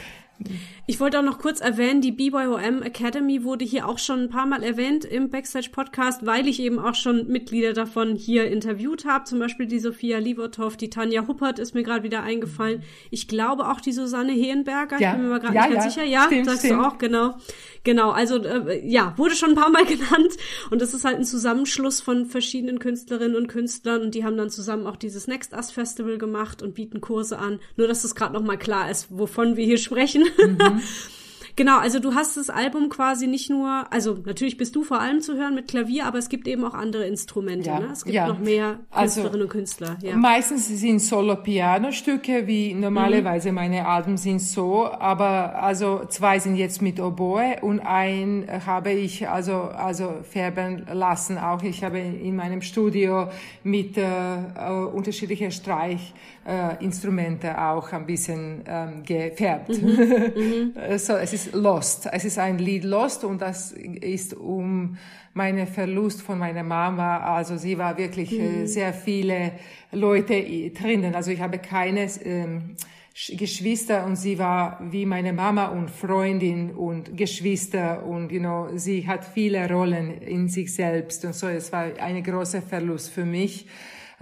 Ich wollte auch noch kurz erwähnen, die BYOM Academy wurde hier auch schon ein paar Mal erwähnt im Backstage Podcast, weil ich eben auch schon Mitglieder davon hier interviewt habe. Zum Beispiel die Sophia Livotow, die Tanja Huppert ist mir gerade wieder eingefallen. Ich glaube auch die Susanne Hehenberger, ja. ich bin mir gerade ja, nicht ganz ja. sicher. Ja, stimmt, sagst stimmt. du auch, genau. Genau, also äh, ja, wurde schon ein paar Mal genannt und das ist halt ein Zusammenschluss von verschiedenen Künstlerinnen und Künstlern und die haben dann zusammen auch dieses Next Us Festival gemacht und bieten Kurse an. Nur, dass es gerade noch mal klar ist, wovon wir hier sprechen. Mhm. Mhm. Genau, also du hast das Album quasi nicht nur, also natürlich bist du vor allem zu hören mit Klavier, aber es gibt eben auch andere Instrumente. Ja, ne? Es gibt ja. noch mehr also Künstlerinnen also, und Künstler. Ja. Meistens sind Solo-Piano-Stücke, wie normalerweise mhm. meine Alben sind so, aber also zwei sind jetzt mit Oboe und ein habe ich also also färben lassen. Auch ich habe in meinem Studio mit äh, äh unterschiedlichen Streich äh, Instrumente auch ein bisschen ähm, gefärbt. Mhm. Mhm. so, es ist Lost. Es ist ein Lied Lost und das ist um meine Verlust von meiner Mama. Also sie war wirklich äh, mhm. sehr viele Leute drinnen. Also ich habe keine ähm, Geschwister und sie war wie meine Mama und Freundin und Geschwister und you know, sie hat viele Rollen in sich selbst und so. Es war ein großer Verlust für mich.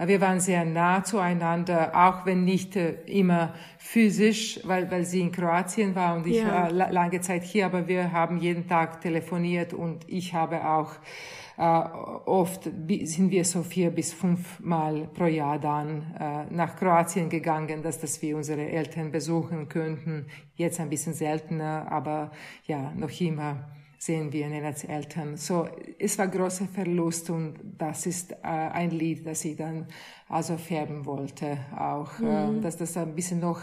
Wir waren sehr nah zueinander, auch wenn nicht äh, immer physisch, weil, weil sie in Kroatien war und ich ja. war lange Zeit hier, aber wir haben jeden Tag telefoniert und ich habe auch äh, oft sind wir so vier bis fünf Mal pro Jahr dann äh, nach Kroatien gegangen, dass, dass wir unsere Eltern besuchen könnten. Jetzt ein bisschen seltener, aber ja, noch immer sehen wir ihn als Eltern. So, es war großer Verlust und das ist äh, ein Lied, das ich dann also färben wollte, auch, äh, mhm. äh, dass das ein bisschen noch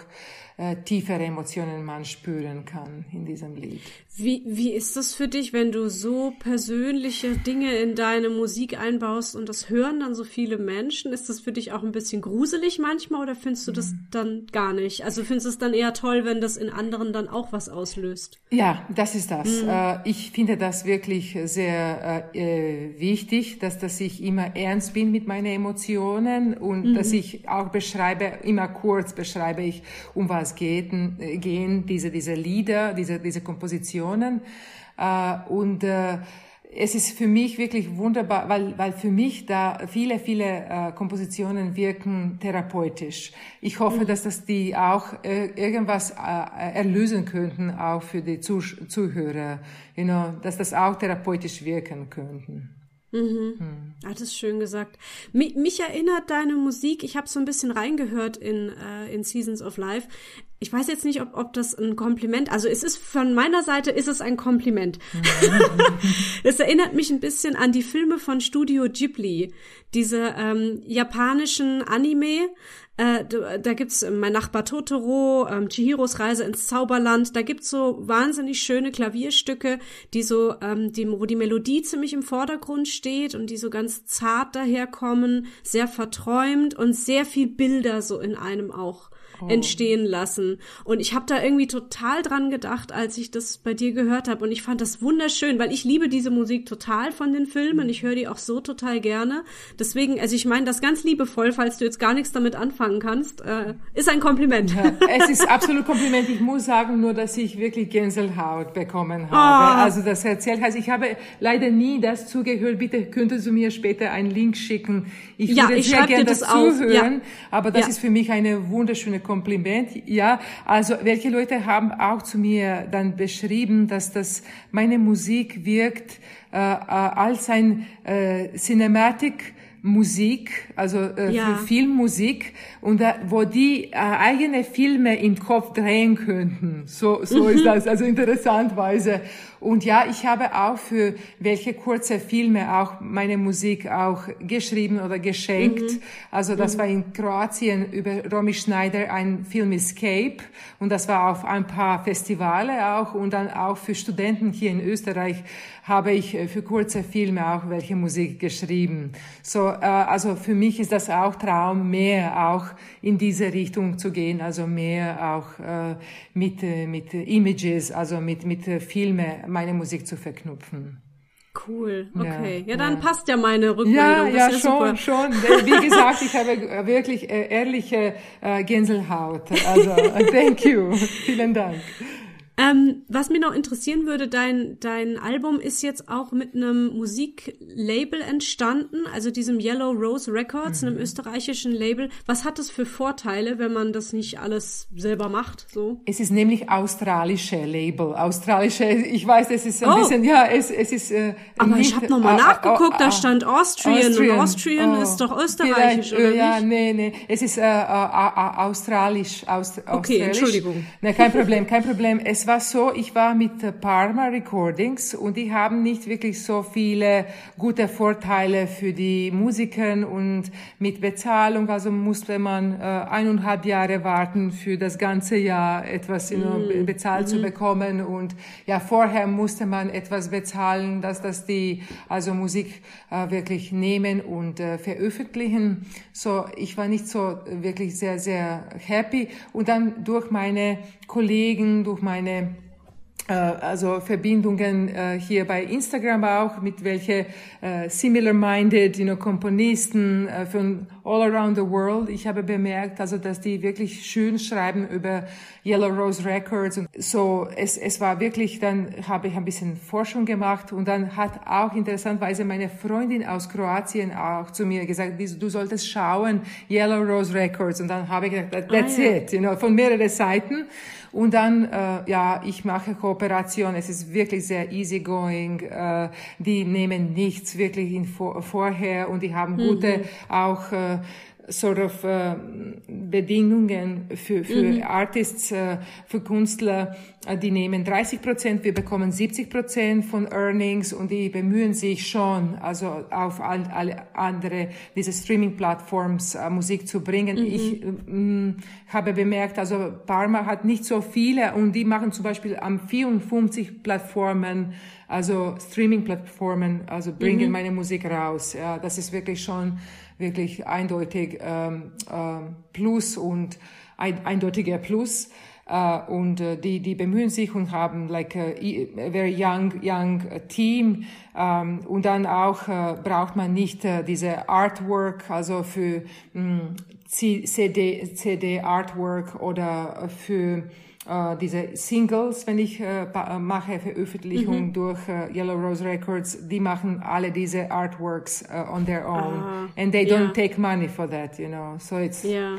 äh, tiefere Emotionen man spüren kann in diesem Lied. Wie, wie ist das für dich, wenn du so persönliche Dinge in deine Musik einbaust und das hören dann so viele Menschen? Ist das für dich auch ein bisschen gruselig manchmal oder findest du das mhm. dann gar nicht? Also findest du es dann eher toll, wenn das in anderen dann auch was auslöst? Ja, das ist das. Mhm. Äh, ich finde das wirklich sehr äh, äh, wichtig, dass, dass ich immer ernst bin mit meinen Emotionen und mhm. dass ich auch beschreibe, immer kurz beschreibe ich, um was geht, gehen diese, diese Lieder, diese, diese Kompositionen. Äh, und äh, es ist für mich wirklich wunderbar, weil, weil für mich da viele, viele äh, Kompositionen wirken therapeutisch. Ich hoffe, mhm. dass das die auch irgendwas erlösen könnten, auch für die Zuhörer, you know, dass das auch therapeutisch wirken könnten. Mhm. Hm. Ah, das ist schön gesagt. Mich, mich erinnert deine Musik, ich habe so ein bisschen reingehört in, äh, in Seasons of Life. Ich weiß jetzt nicht, ob, ob das ein Kompliment, also es ist von meiner Seite ist es ein Kompliment. Es erinnert mich ein bisschen an die Filme von Studio Ghibli, diese ähm, japanischen Anime, äh, da gibt's mein Nachbar Totoro, ähm, Chihiros Reise ins Zauberland. Da gibt's so wahnsinnig schöne Klavierstücke, die so, ähm, die, wo die Melodie ziemlich im Vordergrund steht und die so ganz zart daherkommen, sehr verträumt und sehr viel Bilder so in einem auch oh. entstehen lassen. Und ich habe da irgendwie total dran gedacht, als ich das bei dir gehört habe. Und ich fand das wunderschön, weil ich liebe diese Musik total von den Filmen. Ich höre die auch so total gerne. Deswegen, also ich meine das ganz liebevoll, falls du jetzt gar nichts damit anfangen kannst, äh, ist ein Kompliment. Ja, es ist absolut Kompliment. Ich muss sagen nur, dass ich wirklich Gänsehaut bekommen habe. Oh. Also das erzählt heißt, ich habe leider nie das zugehört. Bitte könntest du mir später einen Link schicken. Ich ja, würde ich sehr gerne das zuhören, ja. aber das ja. ist für mich eine wunderschöne Kompliment. Ja, also welche Leute haben auch zu mir dann beschrieben, dass das meine Musik wirkt äh, äh als ein äh, Cinematic Musik, also äh, ja. für Filmmusik und äh, wo die äh, eigene Filme im Kopf drehen könnten. So, so mhm. ist das, also interessanterweise. Und ja, ich habe auch für welche kurze Filme auch meine Musik auch geschrieben oder geschenkt. Mhm. Also das mhm. war in Kroatien über Romy Schneider ein Film Escape und das war auf ein paar Festivale auch und dann auch für Studenten hier in Österreich habe ich äh, für kurze Filme auch welche Musik geschrieben. So, äh, also für mich ist das auch Traum, mehr auch in diese Richtung zu gehen, also mehr auch äh, mit äh, mit Images, also mit mit Filme meine Musik zu verknüpfen. Cool, okay. Ja, ja dann ja. passt ja meine Rückmeldung. Ja, ja, ja schon, super. schon. Wie gesagt, ich habe wirklich ehrliche äh, Gänsehaut. Also, thank you. Vielen Dank. Ähm, was mir noch interessieren würde, dein, dein Album ist jetzt auch mit einem Musiklabel entstanden, also diesem Yellow Rose Records, mhm. einem österreichischen Label. Was hat das für Vorteile, wenn man das nicht alles selber macht? So? Es ist nämlich australische Label. Australische, ich weiß, es ist ein oh. bisschen, ja, es, es ist. Äh, Aber nicht, ich habe nochmal äh, nachgeguckt, äh, da stand Austrian, Austrian. und Austrian oh. ist doch österreichisch, oder Ja, nicht? nee, nee, es ist äh, äh, australisch. Aust okay, australisch. Entschuldigung. Nee, kein Problem, kein Problem. Es war so, ich war mit Parma Recordings und die haben nicht wirklich so viele gute Vorteile für die Musiker und mit Bezahlung, also musste man äh, eineinhalb Jahre warten für das ganze Jahr etwas mm. bezahlt mm. zu mhm. bekommen und ja, vorher musste man etwas bezahlen, dass das die also Musik äh, wirklich nehmen und äh, veröffentlichen. So, ich war nicht so wirklich sehr, sehr happy und dann durch meine Kollegen, durch meine also Verbindungen äh, hier bei Instagram auch mit welche äh, similar-minded, you know, Komponisten äh, von all around the world. Ich habe bemerkt, also dass die wirklich schön schreiben über Yellow Rose Records und so. Es, es war wirklich, dann habe ich ein bisschen Forschung gemacht und dann hat auch interessanterweise meine Freundin aus Kroatien auch zu mir gesagt, du solltest schauen Yellow Rose Records und dann habe ich gesagt, that's ah, ja. it, you know, von mehreren Seiten. Und dann, äh, ja, ich mache Kooperation. Es ist wirklich sehr easygoing. Äh, die nehmen nichts wirklich in vor, vorher und die haben gute mhm. auch äh, sort of uh, Bedingungen für, für mhm. Artists, uh, für Künstler, uh, die nehmen 30 Prozent, wir bekommen 70 Prozent von Earnings und die bemühen sich schon, also auf all, alle andere, diese Streaming-Plattforms Musik zu bringen. Mhm. Ich mm, habe bemerkt, also Parma hat nicht so viele und die machen zum Beispiel am 54 Plattformen also Streaming-Plattformen, also bringen mhm. meine Musik raus. Ja, das ist wirklich schon wirklich eindeutig ähm, äh, Plus und ein, eindeutiger Plus. Uh, und uh, die die bemühen sich und haben like a, a very young young team um, und dann auch uh, braucht man nicht diese Artwork also für mh, CD CD Artwork oder für äh, diese Singles, wenn ich äh, äh, mache Veröffentlichung mhm. durch äh, Yellow Rose Records, die machen alle diese Artworks uh, on their own, ah, and they don't take money for that, you know. So it's yeah.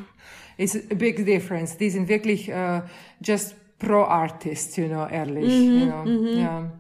it's a big difference. Die sind wirklich uh, just pro artist, you know, ehrlich, mhm, you know. Mhm. Ja.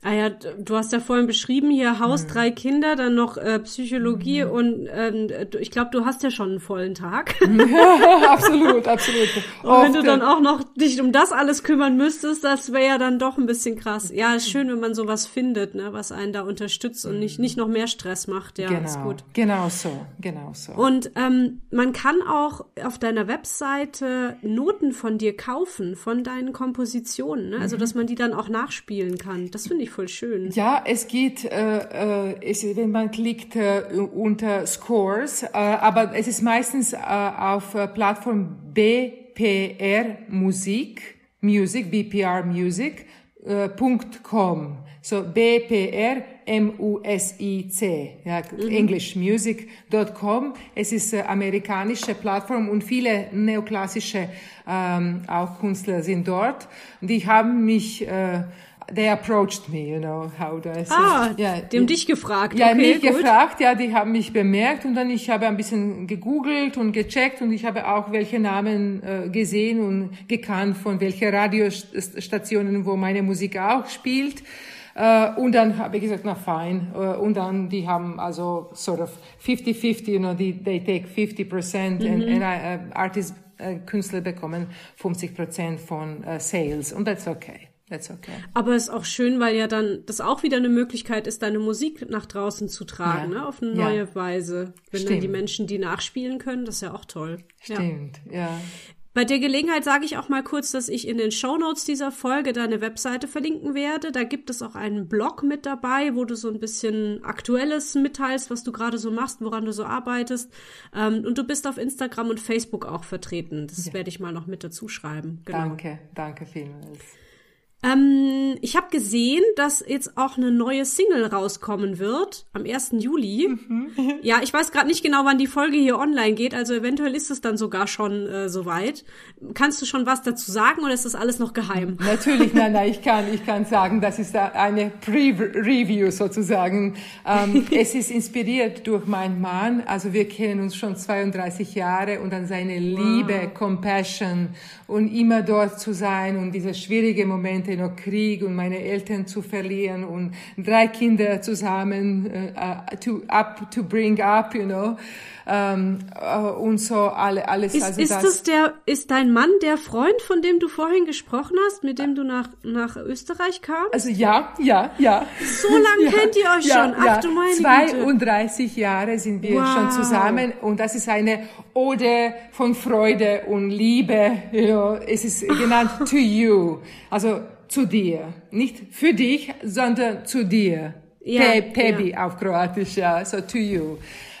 Ah ja, du hast ja vorhin beschrieben, hier Haus, mhm. drei Kinder, dann noch äh, Psychologie mhm. und ähm, ich glaube, du hast ja schon einen vollen Tag. Ja, absolut, absolut. Und Oft, wenn du dann auch noch dich um das alles kümmern müsstest, das wäre ja dann doch ein bisschen krass. Ja, ist schön, wenn man sowas findet, ne, was einen da unterstützt und nicht, nicht noch mehr Stress macht. Ja, genau, ist gut. Genau so, genau so. Und ähm, man kann auch auf deiner Webseite Noten von dir kaufen, von deinen Kompositionen, ne? also mhm. dass man die dann auch nachspielen kann. Das finde ich voll schön. Ja, es geht, äh, äh, es, wenn man klickt äh, unter Scores, äh, aber es ist meistens äh, auf äh, Plattform BPR Musik, Music, BPR Music, äh, .com. So BPR M-U-S-I-C, ja, mhm. englishmusic.com. Es ist eine amerikanische Plattform und viele neoklassische ähm, auch Künstler sind dort. Die haben mich äh, they approached me, you know, how do I say? Ah, ja, die haben dich gefragt. Ja, okay, mich gut. gefragt, ja, die haben mich bemerkt und dann ich habe ein bisschen gegoogelt und gecheckt und ich habe auch welche Namen äh, gesehen und gekannt von welche Radiostationen, wo meine Musik auch spielt. Uh, und dann habe ich gesagt, na fein. Uh, und dann, die haben also sort of 50-50, you know, die, they take 50% mhm. and, and uh, Artists, uh, Künstler bekommen 50% von uh, Sales. Und that's okay. That's okay. Aber es ist auch schön, weil ja dann das auch wieder eine Möglichkeit ist, deine Musik nach draußen zu tragen, ja. ne? auf eine ja. neue Weise. Wenn Stimmt. dann die Menschen die nachspielen können, das ist ja auch toll. Stimmt, ja. ja. Bei der Gelegenheit sage ich auch mal kurz, dass ich in den Show Notes dieser Folge deine Webseite verlinken werde. Da gibt es auch einen Blog mit dabei, wo du so ein bisschen Aktuelles mitteilst, was du gerade so machst, woran du so arbeitest. Ähm, und du bist auf Instagram und Facebook auch vertreten. Das ja. werde ich mal noch mit dazu schreiben. Genau. Danke, danke vielmals. Ähm, ich habe gesehen, dass jetzt auch eine neue Single rauskommen wird am 1. Juli. Mhm. Ja, ich weiß gerade nicht genau, wann die Folge hier online geht, also eventuell ist es dann sogar schon äh, soweit. Kannst du schon was dazu sagen oder ist das alles noch geheim? Natürlich, nein, nein, ich kann, ich kann sagen, das ist eine Pre-Review sozusagen. Ähm, es ist inspiriert durch meinen Mann, also wir kennen uns schon 32 Jahre und dann seine Liebe, wow. Compassion und immer dort zu sein und diese schwierigen Momente noch Krieg und meine Eltern zu verlieren und drei Kinder zusammen uh, to up to bring up, you know ähm, uh, und so alle, alles. Ist, also ist das, das der ist dein Mann der Freund, von dem du vorhin gesprochen hast, mit dem du nach nach Österreich kamst? Also ja, ja, ja. So lange ja, kennt ihr euch ja, schon? Ach ja. du meine 32 Güte. Jahre sind wir wow. schon zusammen und das ist eine Ode von Freude und Liebe. Ja, es ist genannt to you, also zu dir, nicht für dich, sondern zu dir. Ja, Pe Pebi ja. auf Kroatisch, ja, so to you.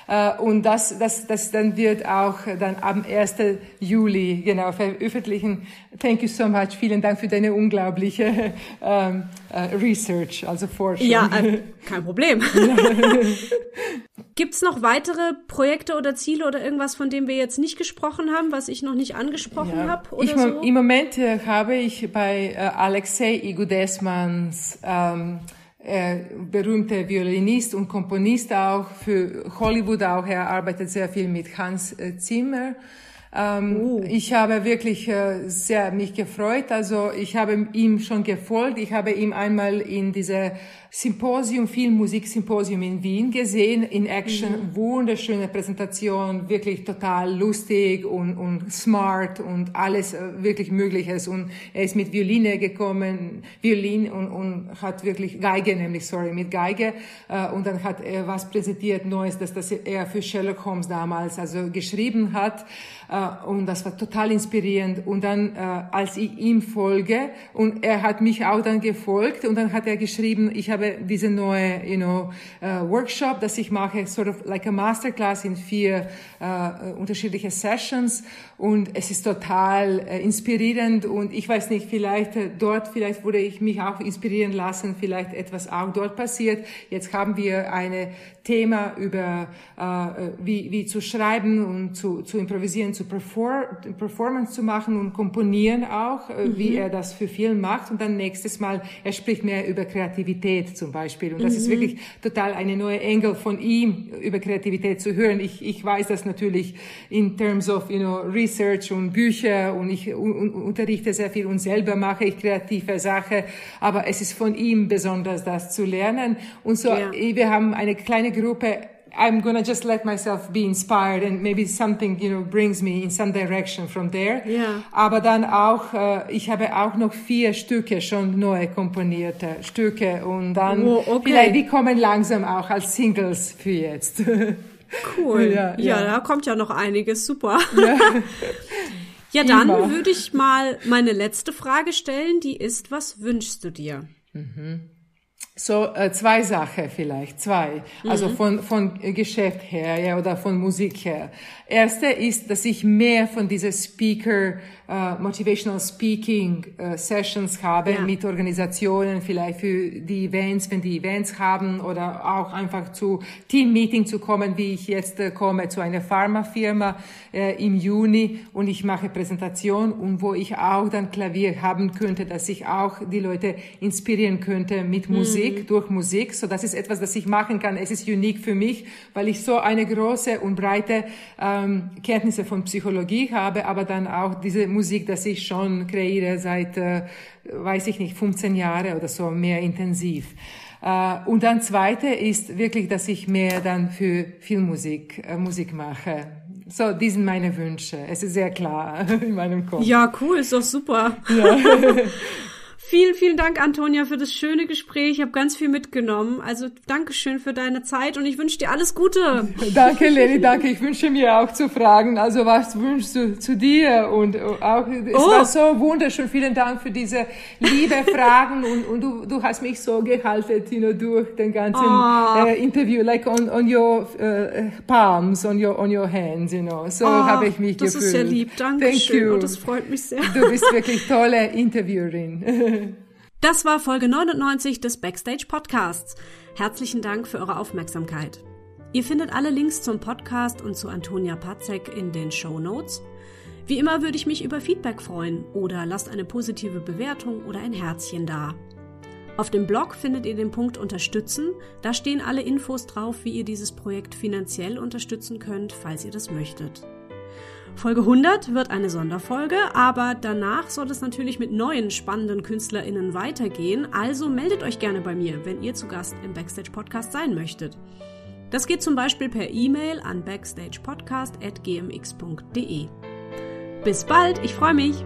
Uh, und das, das, das dann wird auch dann am 1. Juli genau veröffentlichen. Thank you so much. Vielen Dank für deine unglaubliche ähm, uh, Research, also Forschung. Ja, äh, kein Problem. Gibt's noch weitere Projekte oder Ziele oder irgendwas, von dem wir jetzt nicht gesprochen haben, was ich noch nicht angesprochen ja. habe? Ich, so? Im Moment äh, habe ich bei äh, Alexei Igudesmans ähm, äh, berühmter Violinist und Komponist auch für Hollywood auch. Er arbeitet sehr viel mit Hans äh, Zimmer. Ähm, uh. Ich habe wirklich äh, sehr mich gefreut. Also ich habe ihm schon gefolgt. Ich habe ihm einmal in diese Symposium, Filmmusik-Symposium in Wien gesehen, in Action, mhm. wunderschöne Präsentation, wirklich total lustig und, und smart und alles äh, wirklich Mögliches. Und er ist mit Violine gekommen, Violin und, und hat wirklich Geige, nämlich, sorry, mit Geige. Äh, und dann hat er was präsentiert Neues, dass das er für Sherlock Holmes damals also geschrieben hat. Äh, und das war total inspirierend. Und dann, als ich ihm folge, und er hat mich auch dann gefolgt, und dann hat er geschrieben, ich habe habe diese neue, you know, uh, Workshop, das ich mache, sort of like a Masterclass in vier uh, unterschiedliche Sessions und es ist total uh, inspirierend und ich weiß nicht, vielleicht dort, vielleicht wurde ich mich auch inspirieren lassen, vielleicht etwas auch dort passiert. Jetzt haben wir eine Thema über wie, wie zu schreiben und zu, zu improvisieren, zu perform, Performance zu machen und komponieren auch, mhm. wie er das für Film macht und dann nächstes Mal, er spricht mehr über Kreativität zum Beispiel. Und das mhm. ist wirklich total eine neue Engel von ihm, über Kreativität zu hören. Ich, ich weiß das natürlich in terms of, you know, Research und Bücher und ich un, unterrichte sehr viel und selber mache ich kreative Sachen. Aber es ist von ihm besonders, das zu lernen. Und so, ja. wir haben eine kleine Gruppe I'm gonna just let myself be inspired and maybe something, you know, brings me in some direction from there. Ja. Aber dann auch, äh, ich habe auch noch vier Stücke schon neu komponierte Stücke und dann oh, okay. vielleicht die kommen langsam auch als Singles für jetzt. Cool. ja, ja. ja, da kommt ja noch einiges. Super. Ja, ja dann würde ich mal meine letzte Frage stellen. Die ist, was wünschst du dir? Mhm. So äh, zwei Sachen vielleicht, zwei. Also mhm. von von Geschäft her ja oder von Musik her. Erste ist, dass ich mehr von dieser Speaker uh, Motivational Speaking uh, Sessions habe ja. mit Organisationen, vielleicht für die Events, wenn die Events haben oder auch einfach zu Team-Meeting zu kommen, wie ich jetzt äh, komme zu einer Pharmafirma äh, im Juni und ich mache Präsentation und wo ich auch dann Klavier haben könnte, dass ich auch die Leute inspirieren könnte mit mhm. Musik, durch Musik. So, das ist etwas, das ich machen kann. Es ist unique für mich, weil ich so eine große und breite ähm, Kenntnisse von Psychologie habe, aber dann auch diese Musik, das ich schon kreiere seit, äh, weiß ich nicht, 15 Jahre oder so, mehr intensiv. Äh, und dann zweite ist wirklich, dass ich mehr dann für Filmmusik äh, Musik mache. So, die sind meine Wünsche. Es ist sehr klar in meinem Kopf. Ja, cool, ist doch super. Ja. Vielen, vielen Dank, Antonia, für das schöne Gespräch. Ich habe ganz viel mitgenommen. Also Dankeschön für deine Zeit und ich wünsche dir alles Gute. Danke, Leni, danke. Ich wünsche mir auch zu fragen, also was wünschst du zu dir? Und auch, es oh. war so wunderschön. Vielen Dank für diese liebe Fragen und, und du, du hast mich so gehalten, you know, durch den ganzen oh. uh, Interview, like on, on your uh, palms, on your, on your hands, you know. So oh, habe ich mich das gefühlt. Das ist sehr lieb. Dankeschön. Thank you. Und das freut mich sehr. Du bist wirklich tolle Interviewerin. Das war Folge 99 des Backstage Podcasts. Herzlichen Dank für eure Aufmerksamkeit. Ihr findet alle Links zum Podcast und zu Antonia Patzek in den Show Notes. Wie immer würde ich mich über Feedback freuen oder lasst eine positive Bewertung oder ein Herzchen da. Auf dem Blog findet ihr den Punkt Unterstützen. Da stehen alle Infos drauf, wie ihr dieses Projekt finanziell unterstützen könnt, falls ihr das möchtet. Folge 100 wird eine Sonderfolge, aber danach soll es natürlich mit neuen spannenden KünstlerInnen weitergehen. Also meldet euch gerne bei mir, wenn ihr zu Gast im Backstage Podcast sein möchtet. Das geht zum Beispiel per E-Mail an backstagepodcast.gmx.de. Bis bald, ich freue mich!